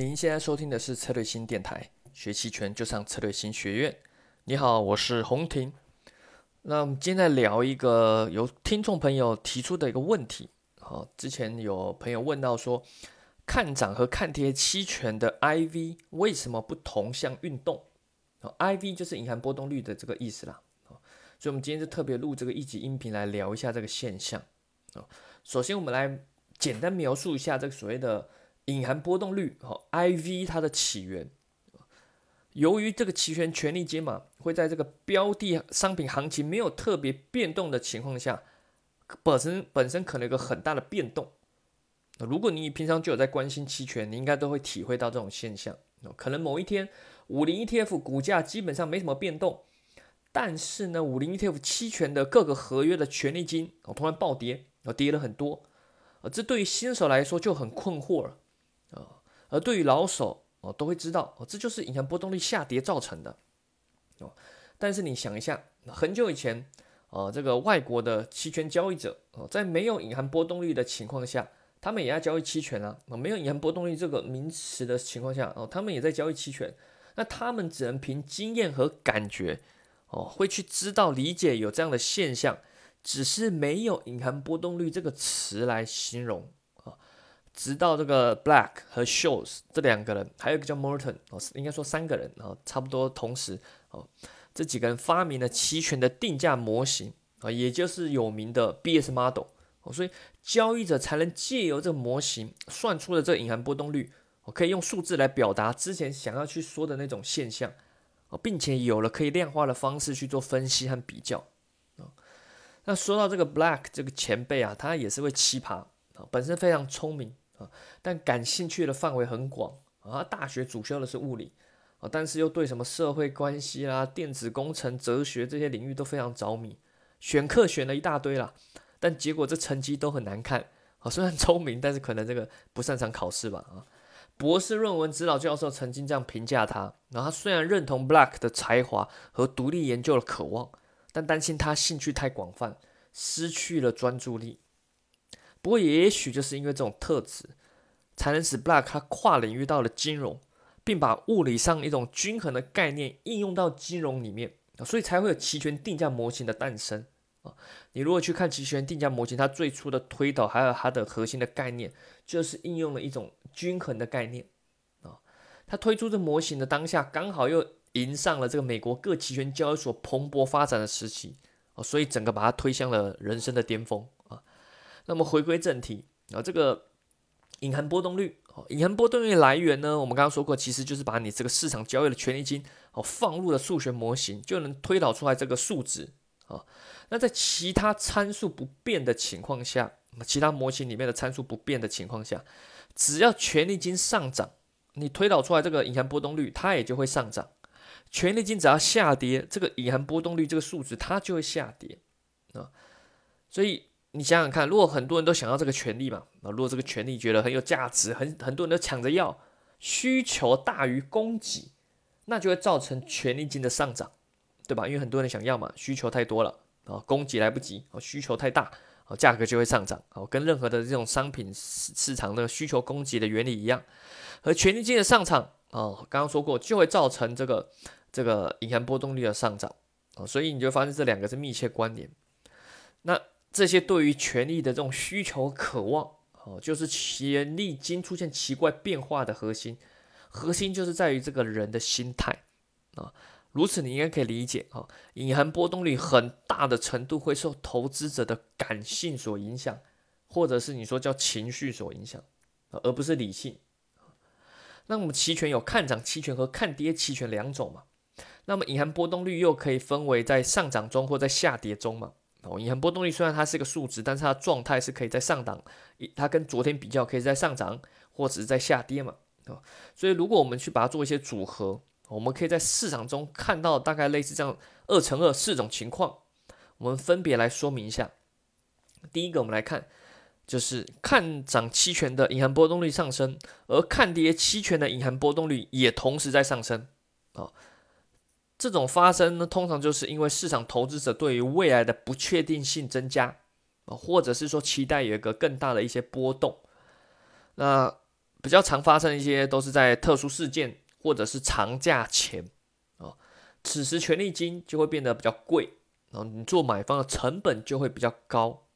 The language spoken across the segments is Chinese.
您现在收听的是策略新电台，学期权就上策略新学院。你好，我是洪婷。那我们今天来聊一个由听众朋友提出的一个问题。好，之前有朋友问到说，看涨和看跌期权的 IV 为什么不同向运动？IV 就是隐含波动率的这个意思啦。所以我们今天就特别录这个一集音频来聊一下这个现象。啊，首先我们来简单描述一下这个所谓的。隐含波动率哦，IV 它的起源，由于这个期权权利金嘛，会在这个标的商品行情没有特别变动的情况下，本身本身可能有个很大的变动。如果你平常就有在关心期权，你应该都会体会到这种现象。可能某一天五零 ETF 股价基本上没什么变动，但是呢，五零 ETF 期权的各个合约的权利金哦突然暴跌，哦跌了很多，这对于新手来说就很困惑了。啊，而对于老手哦，都会知道哦，这就是隐含波动率下跌造成的哦。但是你想一下，很久以前，呃，这个外国的期权交易者哦，在没有隐含波动率的情况下，他们也要交易期权啊。没有隐含波动率这个名词的情况下哦，他们也在交易期权。那他们只能凭经验和感觉哦，会去知道理解有这样的现象，只是没有隐含波动率这个词来形容。直到这个 Black 和 Shows 这两个人，还有一个叫 Morton 哦，应该说三个人啊，差不多同时哦，这几个人发明了期权的定价模型啊，也就是有名的 BS Model 哦，所以交易者才能借由这个模型算出了这个隐含波动率，我可以用数字来表达之前想要去说的那种现象哦，并且有了可以量化的方式去做分析和比较啊。那说到这个 Black 这个前辈啊，他也是位奇葩啊，本身非常聪明。但感兴趣的范围很广啊。大学主修的是物理啊，但是又对什么社会关系啦、电子工程、哲学这些领域都非常着迷，选课选了一大堆啦，但结果这成绩都很难看啊。虽然聪明，但是可能这个不擅长考试吧啊。博士论文指导教授曾经这样评价他，然后他虽然认同 Black 的才华和独立研究的渴望，但担心他兴趣太广泛，失去了专注力。不过，也许就是因为这种特质，才能使 Black 他跨领域到了金融，并把物理上一种均衡的概念应用到金融里面所以才会有期权定价模型的诞生啊。你如果去看期权定价模型，它最初的推导还有它的核心的概念，就是应用了一种均衡的概念啊。它推出这模型的当下，刚好又迎上了这个美国各期权交易所蓬勃发展的时期啊，所以整个把它推向了人生的巅峰。那么回归正题啊，这个隐含波动率哦，隐含波动率来源呢，我们刚刚说过，其实就是把你这个市场交易的权利金哦放入了数学模型，就能推导出来这个数值啊。那在其他参数不变的情况下，其他模型里面的参数不变的情况下，只要权利金上涨，你推导出来这个隐含波动率它也就会上涨；权利金只要下跌，这个隐含波动率这个数值它就会下跌啊。所以。你想想看，如果很多人都想要这个权利嘛，啊，如果这个权利觉得很有价值，很很多人都抢着要，需求大于供给，那就会造成权利金的上涨，对吧？因为很多人想要嘛，需求太多了啊，供给来不及啊，需求太大啊，价格就会上涨啊，跟任何的这种商品市市场的需求供给的原理一样，而权利金的上涨啊，刚刚说过就会造成这个这个隐含波动率的上涨啊，所以你就发现这两个是密切关联，那。这些对于权力的这种需求渴望，哦，就是权力金出现奇怪变化的核心。核心就是在于这个人的心态啊。如此，你应该可以理解啊，隐含波动率很大的程度会受投资者的感性所影响，或者是你说叫情绪所影响，而不是理性。那我们期权有看涨期权和看跌期权两种嘛？那么隐含波动率又可以分为在上涨中或在下跌中嘛？哦，隐含波动率虽然它是个数值，但是它状态是可以在上档，它跟昨天比较可以在上涨或者是在下跌嘛，啊，所以如果我们去把它做一些组合，我们可以在市场中看到大概类似这样二乘二四种情况，我们分别来说明一下。第一个，我们来看，就是看涨期权的隐含波动率上升，而看跌期权的隐含波动率也同时在上升，啊。这种发生呢，通常就是因为市场投资者对于未来的不确定性增加啊，或者是说期待有一个更大的一些波动。那比较常发生一些都是在特殊事件或者是长假前啊，此时权利金就会变得比较贵，然后你做买方的成本就会比较高。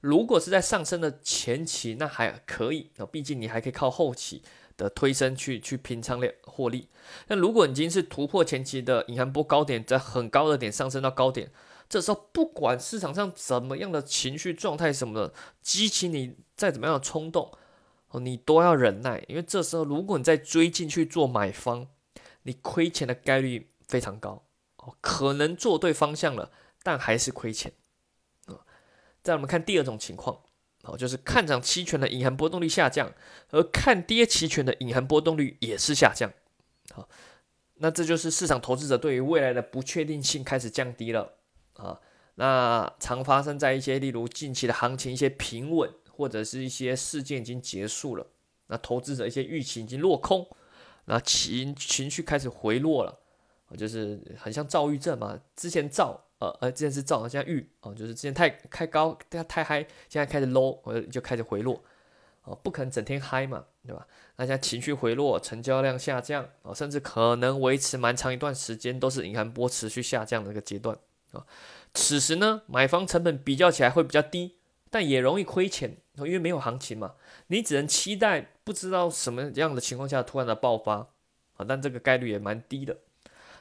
如果是在上升的前期，那还可以啊，毕竟你还可以靠后期的推升去去平仓量获利。那如果你已经是突破前期的隐含波高点，在很高的点上升到高点，这时候不管市场上怎么样的情绪状态什么的，激起你再怎么样的冲动。哦，你都要忍耐，因为这时候如果你再追进去做买方，你亏钱的概率非常高哦，可能做对方向了，但还是亏钱啊。再我们看第二种情况哦，就是看涨期权的隐含波动率下降，而看跌期权的隐含波动率也是下降。好，那这就是市场投资者对于未来的不确定性开始降低了啊。那常发生在一些例如近期的行情一些平稳。或者是一些事件已经结束了，那投资者一些预期已经落空，那情情绪开始回落了，就是很像躁郁症嘛。之前躁，呃呃，之前是躁，现在遇，哦，就是之前太太高，太太嗨，现在开始 low，呃，就开始回落，哦，不可能整天嗨嘛，对吧？那现在情绪回落，成交量下降，啊，甚至可能维持蛮长一段时间都是银行波持续下降的一个阶段，啊，此时呢，买方成本比较起来会比较低。但也容易亏钱，因为没有行情嘛，你只能期待不知道什么样的情况下突然的爆发啊，但这个概率也蛮低的。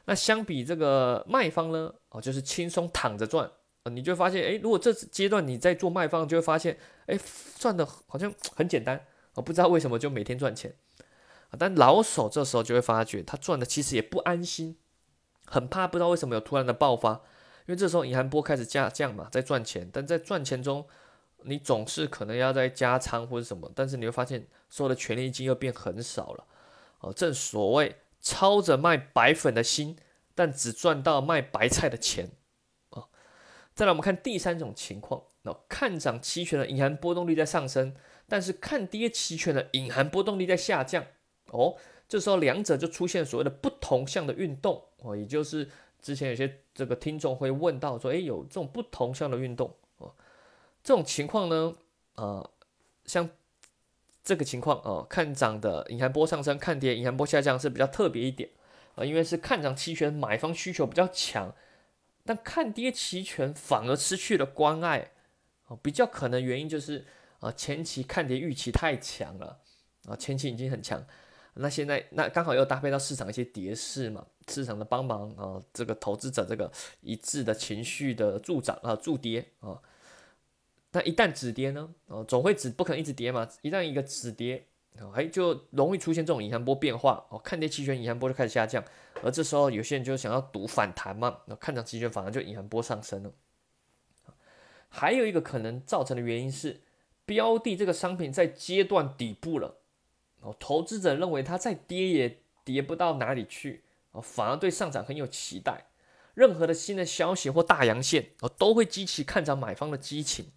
那相比这个卖方呢，哦，就是轻松躺着赚啊，你就发现，哎，如果这阶段你在做卖方，就会发现，哎，赚的好像很简单啊，不知道为什么就每天赚钱啊。但老手这时候就会发觉，他赚的其实也不安心，很怕不知道为什么有突然的爆发，因为这时候银行波开始下降嘛，在赚钱，但在赚钱中。你总是可能要在加仓或者什么，但是你会发现所有的权利金又变很少了，哦，正所谓操着卖白粉的心，但只赚到卖白菜的钱，啊，再来我们看第三种情况，那看涨期权的隐含波动率在上升，但是看跌期权的隐含波动率在下降，哦，这时候两者就出现所谓的不同向的运动，哦，也就是之前有些这个听众会问到说，诶，有这种不同向的运动。哦。这种情况呢，呃，像这个情况哦，看涨的隐含波上升，看跌隐含波下降是比较特别一点啊，因为是看涨期权买方需求比较强，但看跌期权反而失去了关爱哦，比较可能原因就是啊前期看跌预期太强了啊，前期已经很强，那现在那刚好又搭配到市场一些跌势嘛，市场的帮忙啊，这个投资者这个一致的情绪的助涨啊助跌啊。那一旦止跌呢？哦，总会止，不可能一直跌嘛。一旦一个止跌，哎，就容易出现这种隐含波变化。哦，看跌期权隐含波就开始下降，而这时候有些人就想要赌反弹嘛。那看涨期权反而就隐含波上升了。还有一个可能造成的原因是，标的这个商品在阶段底部了。哦，投资者认为它再跌也跌不到哪里去，哦，反而对上涨很有期待。任何的新的消息或大阳线，哦，都会激起看涨买方的激情。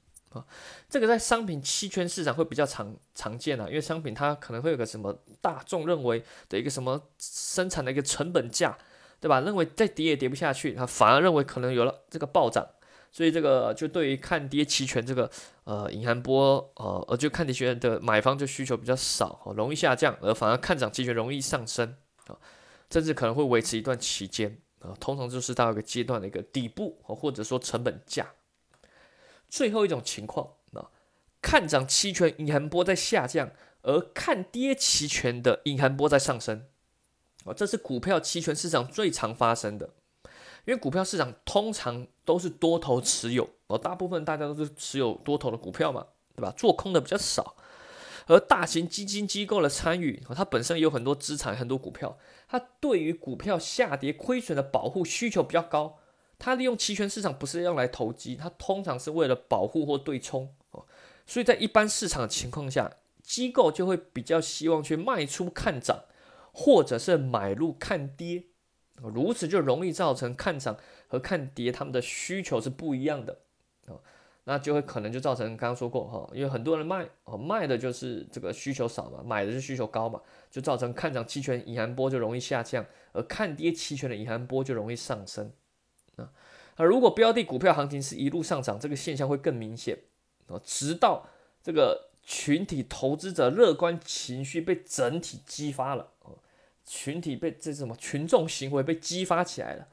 这个在商品期权市场会比较常常见啊，因为商品它可能会有个什么大众认为的一个什么生产的一个成本价，对吧？认为再跌也跌不下去，它反而认为可能有了这个暴涨，所以这个就对于看跌期权这个呃隐含波呃，而就看跌期权的买方就需求比较少，容易下降，而反而看涨期权容易上升啊，甚至可能会维持一段期间啊，通常就是到一个阶段的一个底部或者说成本价。最后一种情况啊，看涨期权隐含波在下降，而看跌期权的隐含波在上升，哦，这是股票期权市场最常发生的，因为股票市场通常都是多头持有，哦，大部分大家都是持有多头的股票嘛，对吧？做空的比较少，而大型基金机构的参与，它本身有很多资产、很多股票，它对于股票下跌亏损的保护需求比较高。它利用期权市场不是用来投机，它通常是为了保护或对冲哦。所以在一般市场的情况下，机构就会比较希望去卖出看涨，或者是买入看跌，如此就容易造成看涨和看跌他们的需求是不一样的哦。那就会可能就造成刚刚说过哈，因为很多人卖哦，卖的就是这个需求少嘛，买的是需求高嘛，就造成看涨期权隐含波就容易下降，而看跌期权的隐含波就容易上升。而如果标的股票行情是一路上涨，这个现象会更明显啊，直到这个群体投资者乐观情绪被整体激发了，哦，群体被这什么群众行为被激发起来了，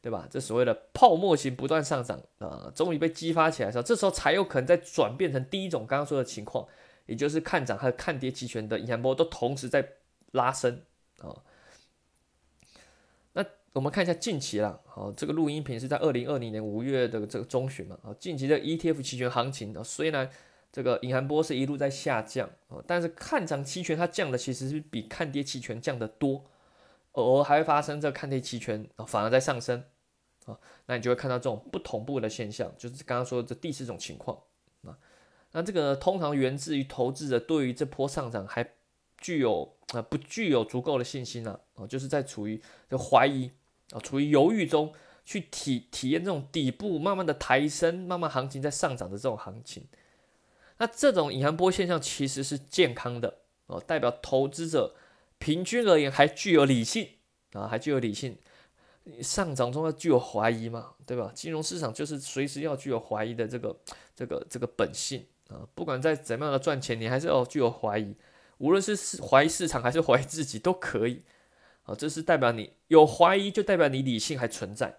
对吧？这所谓的泡沫型不断上涨啊，终于被激发起来的时候，这时候才有可能再转变成第一种刚刚说的情况，也就是看涨和看跌期权的引波都同时在拉升啊。我们看一下近期啦，好，这个录音频是在二零二零年五月的这个中旬嘛，啊，近期的 ETF 期权行情啊，虽然这个隐含波是一路在下降啊，但是看涨期权它降的其实是比看跌期权降的多，偶尔还会发生这看跌期权啊反而在上升啊，那你就会看到这种不同步的现象，就是刚刚说的这第四种情况啊，那这个通常源自于投资者对于这波上涨还具有啊不具有足够的信心啊，啊，就是在处于就怀疑啊，处于犹豫中去体体验这种底部慢慢的抬升，慢慢行情在上涨的这种行情。那这种隐含波现象其实是健康的哦，代表投资者平均而言还具有理性啊，还具有理性。上涨中要具有怀疑嘛，对吧？金融市场就是随时要具有怀疑的这个这个这个本性啊，不管在怎么样的赚钱，你还是要具有怀疑，无论是怀疑市场还是怀疑自己都可以啊。这是代表你有怀疑，就代表你理性还存在。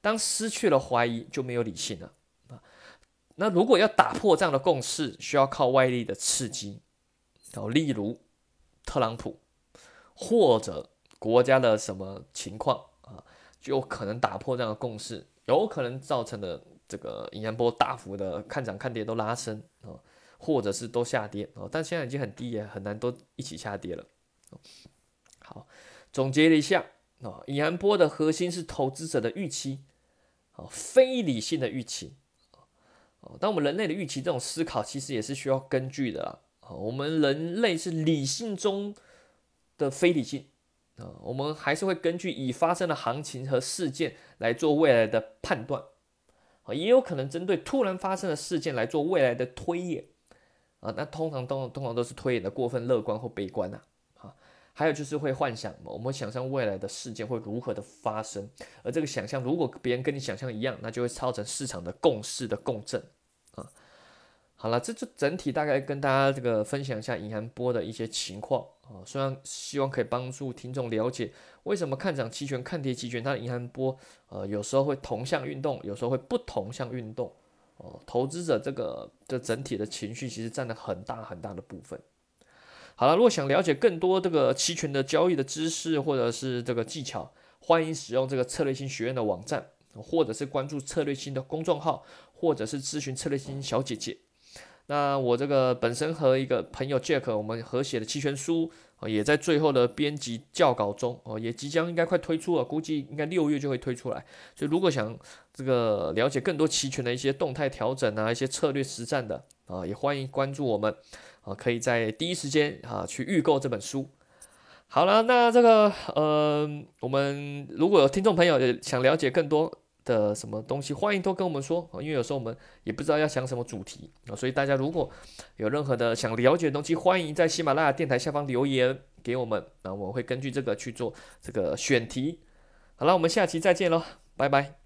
当失去了怀疑，就没有理性了。啊那如果要打破这样的共识，需要靠外力的刺激，哦，例如特朗普或者国家的什么情况啊，就可能打破这样的共识，有可能造成的这个引言波大幅的看涨看跌都拉升啊，或者是都下跌哦，但现在已经很低也很难都一起下跌了。好，总结了一下啊，引言波的核心是投资者的预期，啊，非理性的预期。哦，当我们人类的预期这种思考其实也是需要根据的。啊，我们人类是理性中的非理性啊，我们还是会根据已发生的行情和事件来做未来的判断。啊，也有可能针对突然发生的事件来做未来的推演。啊，那通常都通常都是推演的过分乐观或悲观呐。啊，还有就是会幻想，我们想象未来的事件会如何的发生，而这个想象如果别人跟你想象一样，那就会造成市场的共识的共振。啊好了，这就整体大概跟大家这个分享一下银行波的一些情况啊，虽然希望可以帮助听众了解为什么看涨期权、看跌期权，它的银行波呃有时候会同向运动，有时候会不同向运动哦。投资者这个的整体的情绪其实占了很大很大的部分。好了，如果想了解更多这个期权的交易的知识或者是这个技巧，欢迎使用这个策略性学院的网站，或者是关注策略性的公众号，或者是咨询策略性小姐姐。那我这个本身和一个朋友 Jack，我们合写的期权书啊，也在最后的编辑校稿中哦，也即将应该快推出了，估计应该六月就会推出来。所以如果想这个了解更多期权的一些动态调整啊，一些策略实战的啊，也欢迎关注我们啊，可以在第一时间啊去预购这本书。好了，那这个呃，我们如果有听众朋友想了解更多。的什么东西，欢迎都跟我们说因为有时候我们也不知道要讲什么主题啊，所以大家如果有任何的想了解的东西，欢迎在喜马拉雅电台下方留言给我们，那我会根据这个去做这个选题。好了，我们下期再见喽，拜拜。